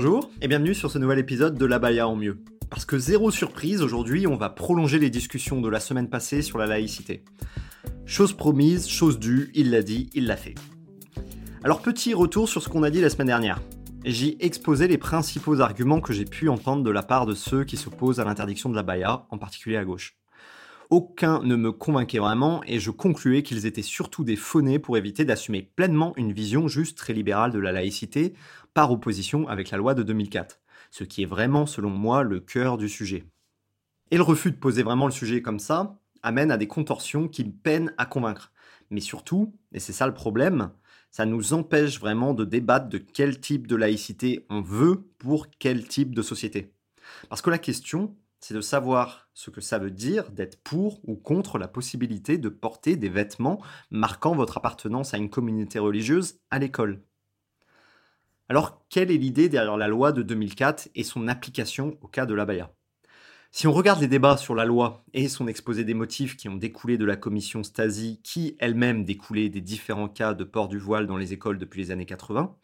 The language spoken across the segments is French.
Bonjour et bienvenue sur ce nouvel épisode de La Baya en mieux. Parce que zéro surprise, aujourd'hui on va prolonger les discussions de la semaine passée sur la laïcité. Chose promise, chose due, il l'a dit, il l'a fait. Alors petit retour sur ce qu'on a dit la semaine dernière. J'y exposé les principaux arguments que j'ai pu entendre de la part de ceux qui s'opposent à l'interdiction de la baya, en particulier à gauche. Aucun ne me convainquait vraiment et je concluais qu'ils étaient surtout des faunés pour éviter d'assumer pleinement une vision juste très libérale de la laïcité par opposition avec la loi de 2004, ce qui est vraiment selon moi le cœur du sujet. Et le refus de poser vraiment le sujet comme ça amène à des contorsions qui peinent à convaincre. Mais surtout, et c'est ça le problème, ça nous empêche vraiment de débattre de quel type de laïcité on veut pour quel type de société. Parce que la question, c'est de savoir ce que ça veut dire d'être pour ou contre la possibilité de porter des vêtements marquant votre appartenance à une communauté religieuse à l'école. Alors, quelle est l'idée derrière la loi de 2004 et son application au cas de l'abaya? Si on regarde les débats sur la loi et son exposé des motifs qui ont découlé de la commission Stasi, qui elle-même découlait des différents cas de port du voile dans les écoles depuis les années 80,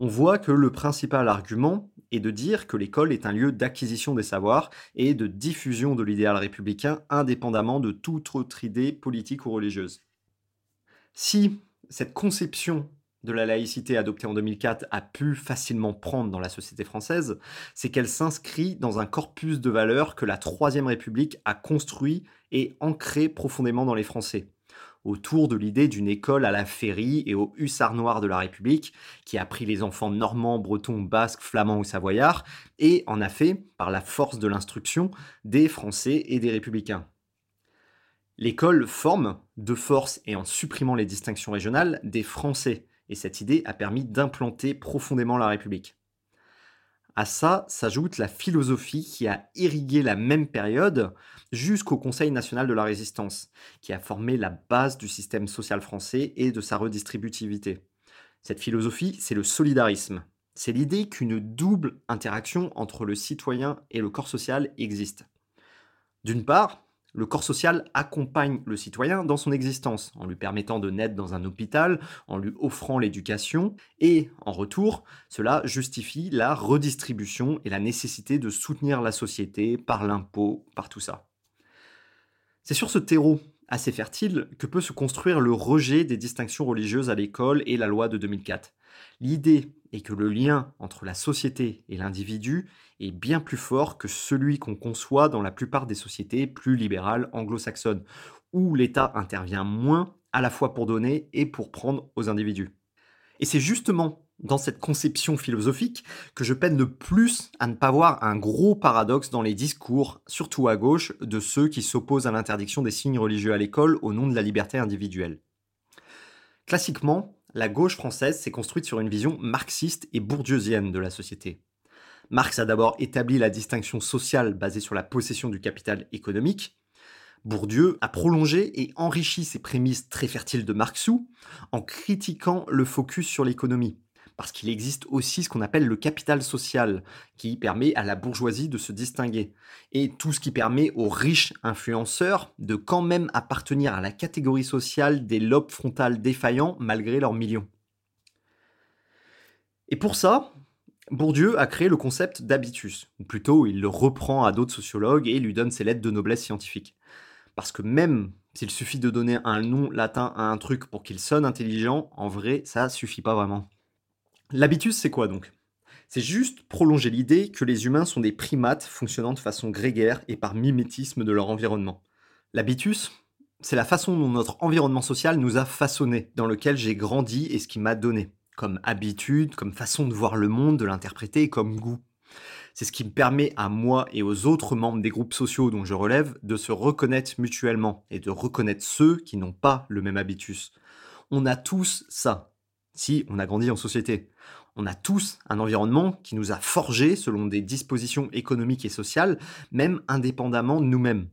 on voit que le principal argument est de dire que l'école est un lieu d'acquisition des savoirs et de diffusion de l'idéal républicain indépendamment de toute autre idée politique ou religieuse. Si cette conception de la laïcité adoptée en 2004 a pu facilement prendre dans la société française, c'est qu'elle s'inscrit dans un corpus de valeurs que la Troisième République a construit et ancré profondément dans les Français autour de l'idée d'une école à la Féerie et au hussard noir de la République, qui a pris les enfants normands, bretons, basques, flamands ou savoyards, et en a fait, par la force de l'instruction, des Français et des républicains. L'école forme, de force et en supprimant les distinctions régionales, des Français, et cette idée a permis d'implanter profondément la République. À ça s'ajoute la philosophie qui a irrigué la même période jusqu'au Conseil national de la résistance, qui a formé la base du système social français et de sa redistributivité. Cette philosophie, c'est le solidarisme. C'est l'idée qu'une double interaction entre le citoyen et le corps social existe. D'une part, le corps social accompagne le citoyen dans son existence, en lui permettant de naître dans un hôpital, en lui offrant l'éducation, et en retour, cela justifie la redistribution et la nécessité de soutenir la société par l'impôt, par tout ça. C'est sur ce terreau assez fertile que peut se construire le rejet des distinctions religieuses à l'école et la loi de 2004. L'idée est que le lien entre la société et l'individu est bien plus fort que celui qu'on conçoit dans la plupart des sociétés plus libérales anglo-saxonnes, où l'État intervient moins à la fois pour donner et pour prendre aux individus. Et c'est justement dans cette conception philosophique que je peine le plus à ne pas voir un gros paradoxe dans les discours, surtout à gauche, de ceux qui s'opposent à l'interdiction des signes religieux à l'école au nom de la liberté individuelle. Classiquement, la gauche française s'est construite sur une vision marxiste et bourdieusienne de la société. Marx a d'abord établi la distinction sociale basée sur la possession du capital économique. Bourdieu a prolongé et enrichi ces prémices très fertiles de Marxou en critiquant le focus sur l'économie. Parce qu'il existe aussi ce qu'on appelle le capital social, qui permet à la bourgeoisie de se distinguer. Et tout ce qui permet aux riches influenceurs de quand même appartenir à la catégorie sociale des lobes frontales défaillants malgré leurs millions. Et pour ça, Bourdieu a créé le concept d'habitus, ou plutôt il le reprend à d'autres sociologues et lui donne ses lettres de noblesse scientifique. Parce que même s'il suffit de donner un nom latin à un truc pour qu'il sonne intelligent, en vrai, ça suffit pas vraiment. L'habitus, c'est quoi donc? C'est juste prolonger l'idée que les humains sont des primates fonctionnant de façon grégaire et par mimétisme de leur environnement. L'habitus, c'est la façon dont notre environnement social nous a façonnés, dans lequel j'ai grandi et ce qui m'a donné, comme habitude, comme façon de voir le monde, de l'interpréter, comme goût. C'est ce qui me permet à moi et aux autres membres des groupes sociaux dont je relève de se reconnaître mutuellement et de reconnaître ceux qui n'ont pas le même habitus. On a tous ça, si on a grandi en société. On a tous un environnement qui nous a forgés selon des dispositions économiques et sociales, même indépendamment de nous-mêmes.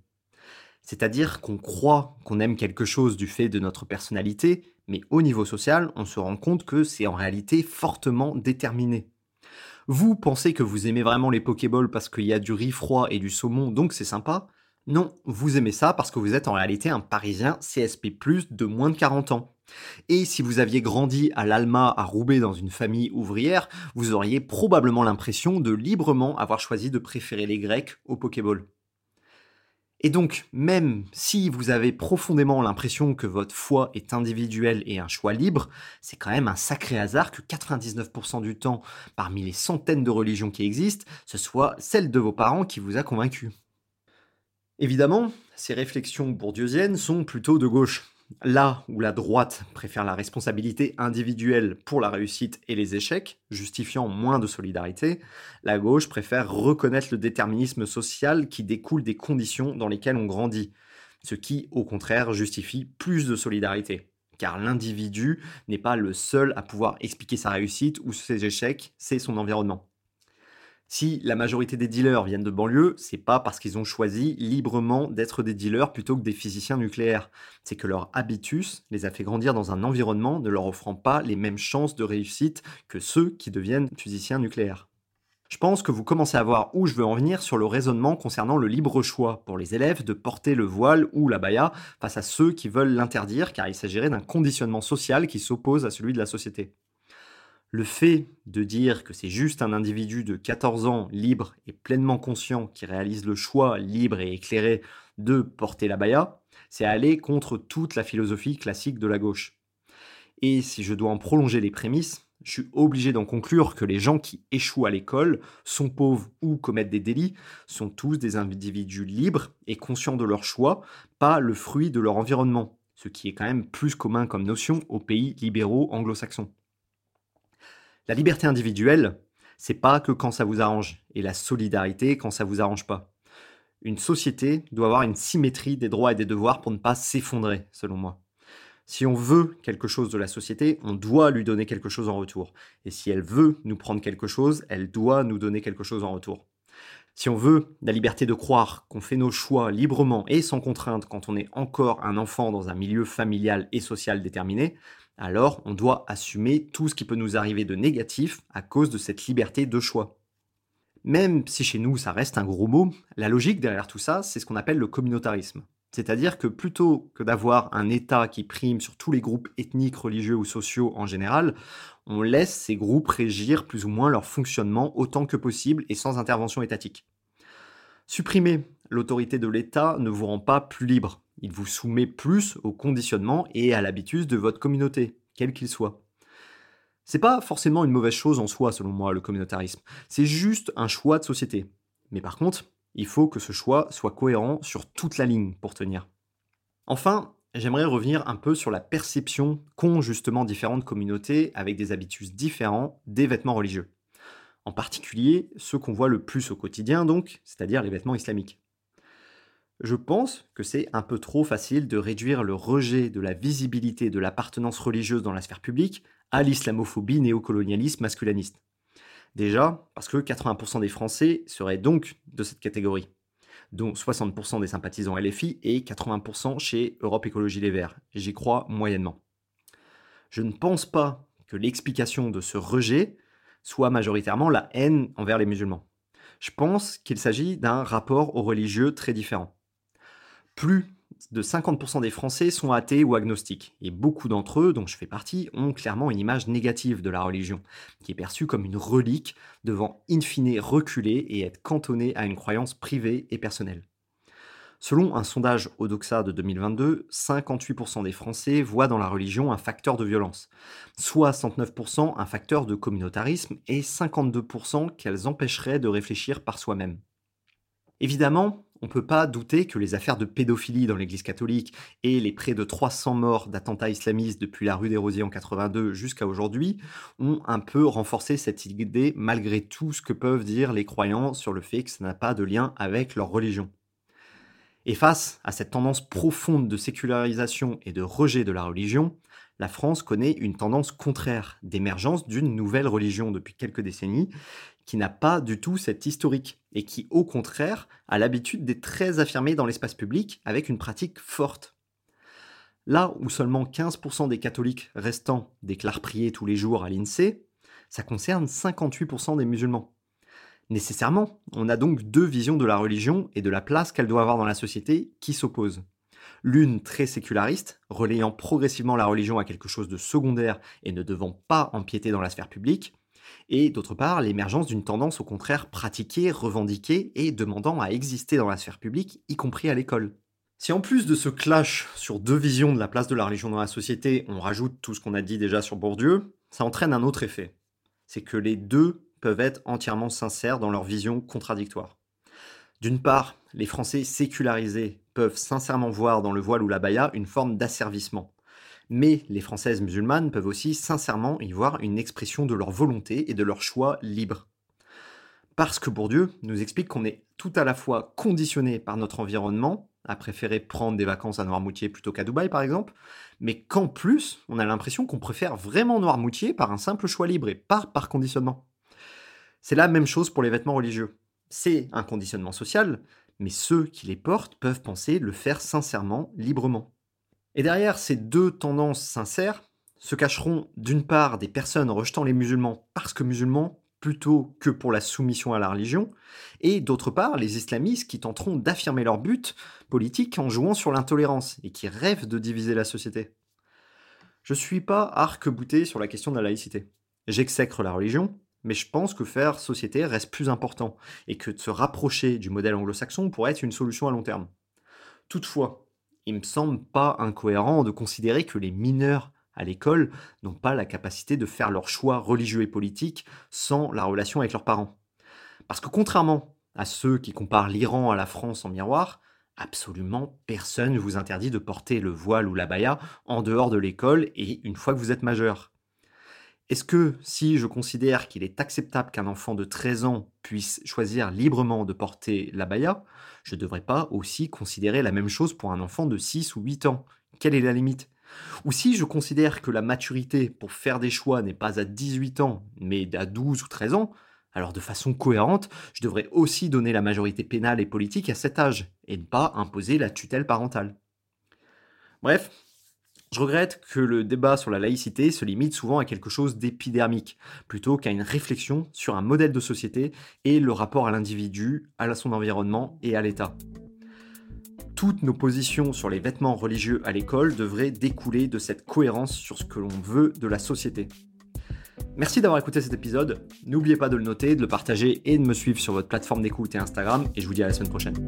C'est-à-dire qu'on croit qu'on aime quelque chose du fait de notre personnalité, mais au niveau social, on se rend compte que c'est en réalité fortement déterminé. Vous pensez que vous aimez vraiment les Pokéballs parce qu'il y a du riz froid et du saumon, donc c'est sympa Non, vous aimez ça parce que vous êtes en réalité un Parisien CSP+, de moins de 40 ans. Et si vous aviez grandi à l'Alma à Roubaix dans une famille ouvrière, vous auriez probablement l'impression de librement avoir choisi de préférer les Grecs au Pokéball. Et donc, même si vous avez profondément l'impression que votre foi est individuelle et un choix libre, c'est quand même un sacré hasard que 99% du temps, parmi les centaines de religions qui existent, ce soit celle de vos parents qui vous a convaincu. Évidemment, ces réflexions bourdieusiennes sont plutôt de gauche. Là où la droite préfère la responsabilité individuelle pour la réussite et les échecs, justifiant moins de solidarité, la gauche préfère reconnaître le déterminisme social qui découle des conditions dans lesquelles on grandit, ce qui, au contraire, justifie plus de solidarité. Car l'individu n'est pas le seul à pouvoir expliquer sa réussite ou ses échecs, c'est son environnement. Si la majorité des dealers viennent de banlieue, c'est pas parce qu'ils ont choisi librement d'être des dealers plutôt que des physiciens nucléaires. C'est que leur habitus les a fait grandir dans un environnement ne leur offrant pas les mêmes chances de réussite que ceux qui deviennent physiciens nucléaires. Je pense que vous commencez à voir où je veux en venir sur le raisonnement concernant le libre choix pour les élèves de porter le voile ou la baya face à ceux qui veulent l'interdire car il s'agirait d'un conditionnement social qui s'oppose à celui de la société. Le fait de dire que c'est juste un individu de 14 ans libre et pleinement conscient qui réalise le choix libre et éclairé de porter la baya, c'est aller contre toute la philosophie classique de la gauche. Et si je dois en prolonger les prémices, je suis obligé d'en conclure que les gens qui échouent à l'école, sont pauvres ou commettent des délits, sont tous des individus libres et conscients de leur choix, pas le fruit de leur environnement, ce qui est quand même plus commun comme notion aux pays libéraux anglo-saxons. La liberté individuelle, c'est pas que quand ça vous arrange, et la solidarité quand ça vous arrange pas. Une société doit avoir une symétrie des droits et des devoirs pour ne pas s'effondrer, selon moi. Si on veut quelque chose de la société, on doit lui donner quelque chose en retour. Et si elle veut nous prendre quelque chose, elle doit nous donner quelque chose en retour. Si on veut la liberté de croire qu'on fait nos choix librement et sans contrainte quand on est encore un enfant dans un milieu familial et social déterminé, alors on doit assumer tout ce qui peut nous arriver de négatif à cause de cette liberté de choix. Même si chez nous ça reste un gros mot, la logique derrière tout ça, c'est ce qu'on appelle le communautarisme. C'est-à-dire que plutôt que d'avoir un État qui prime sur tous les groupes ethniques, religieux ou sociaux en général, on laisse ces groupes régir plus ou moins leur fonctionnement autant que possible et sans intervention étatique. Supprimer l'autorité de l'État ne vous rend pas plus libre, il vous soumet plus au conditionnement et à l'habitus de votre communauté, quel qu'il soit. C'est pas forcément une mauvaise chose en soi, selon moi, le communautarisme. C'est juste un choix de société. Mais par contre, il faut que ce choix soit cohérent sur toute la ligne pour tenir. Enfin, j'aimerais revenir un peu sur la perception qu'ont justement différentes communautés avec des habitus différents des vêtements religieux. En particulier, ceux qu'on voit le plus au quotidien, donc, c'est-à-dire les vêtements islamiques. Je pense que c'est un peu trop facile de réduire le rejet de la visibilité de l'appartenance religieuse dans la sphère publique à l'islamophobie néocolonialiste masculiniste. Déjà, parce que 80% des Français seraient donc de cette catégorie. dont 60% des sympathisants LFI et 80% chez Europe Écologie Les Verts. J'y crois moyennement. Je ne pense pas que l'explication de ce rejet soit majoritairement la haine envers les musulmans. Je pense qu'il s'agit d'un rapport aux religieux très différent. Plus de 50% des Français sont athées ou agnostiques, et beaucoup d'entre eux, dont je fais partie, ont clairement une image négative de la religion, qui est perçue comme une relique devant in fine reculer et être cantonnée à une croyance privée et personnelle. Selon un sondage Odoxa de 2022, 58% des Français voient dans la religion un facteur de violence, 69% un facteur de communautarisme et 52% qu'elles empêcheraient de réfléchir par soi-même. Évidemment, on ne peut pas douter que les affaires de pédophilie dans l'Église catholique et les près de 300 morts d'attentats islamistes depuis la rue des Rosiers en 82 jusqu'à aujourd'hui ont un peu renforcé cette idée malgré tout ce que peuvent dire les croyants sur le fait que ça n'a pas de lien avec leur religion. Et face à cette tendance profonde de sécularisation et de rejet de la religion, la France connaît une tendance contraire d'émergence d'une nouvelle religion depuis quelques décennies qui n'a pas du tout cette historique et qui, au contraire, a l'habitude d'être très affirmée dans l'espace public avec une pratique forte. Là où seulement 15% des catholiques restants déclarent prier tous les jours à l'INSEE, ça concerne 58% des musulmans. Nécessairement, on a donc deux visions de la religion et de la place qu'elle doit avoir dans la société qui s'opposent. L'une très séculariste, relayant progressivement la religion à quelque chose de secondaire et ne devant pas empiéter dans la sphère publique, et d'autre part l'émergence d'une tendance au contraire pratiquée, revendiquée et demandant à exister dans la sphère publique, y compris à l'école. Si en plus de ce clash sur deux visions de la place de la religion dans la société, on rajoute tout ce qu'on a dit déjà sur Bourdieu, ça entraîne un autre effet. C'est que les deux peuvent être entièrement sincères dans leur vision contradictoire. D'une part, les Français sécularisés peuvent sincèrement voir dans le voile ou la baya une forme d'asservissement. Mais les Françaises musulmanes peuvent aussi sincèrement y voir une expression de leur volonté et de leur choix libre. Parce que Bourdieu nous explique qu'on est tout à la fois conditionné par notre environnement, à préférer prendre des vacances à Noirmoutier plutôt qu'à Dubaï par exemple, mais qu'en plus, on a l'impression qu'on préfère vraiment Noirmoutier par un simple choix libre et pas par conditionnement. C'est la même chose pour les vêtements religieux. C'est un conditionnement social, mais ceux qui les portent peuvent penser le faire sincèrement, librement. Et derrière ces deux tendances sincères se cacheront d'une part des personnes rejetant les musulmans parce que musulmans plutôt que pour la soumission à la religion, et d'autre part les islamistes qui tenteront d'affirmer leur but politique en jouant sur l'intolérance et qui rêvent de diviser la société. Je suis pas arc-bouté sur la question de la laïcité. J'exècre la religion, mais je pense que faire société reste plus important et que de se rapprocher du modèle anglo-saxon pourrait être une solution à long terme. Toutefois, il me semble pas incohérent de considérer que les mineurs à l'école n'ont pas la capacité de faire leurs choix religieux et politiques sans la relation avec leurs parents. Parce que contrairement à ceux qui comparent l'Iran à la France en miroir, absolument personne ne vous interdit de porter le voile ou la baya en dehors de l'école et une fois que vous êtes majeur. Est-ce que si je considère qu'il est acceptable qu'un enfant de 13 ans puisse choisir librement de porter la baya, je ne devrais pas aussi considérer la même chose pour un enfant de 6 ou 8 ans Quelle est la limite? Ou si je considère que la maturité pour faire des choix n'est pas à 18 ans, mais à 12 ou 13 ans, alors de façon cohérente, je devrais aussi donner la majorité pénale et politique à cet âge, et ne pas imposer la tutelle parentale. Bref, je regrette que le débat sur la laïcité se limite souvent à quelque chose d'épidermique, plutôt qu'à une réflexion sur un modèle de société et le rapport à l'individu, à son environnement et à l'État. Toutes nos positions sur les vêtements religieux à l'école devraient découler de cette cohérence sur ce que l'on veut de la société. Merci d'avoir écouté cet épisode. N'oubliez pas de le noter, de le partager et de me suivre sur votre plateforme d'écoute et Instagram. Et je vous dis à la semaine prochaine.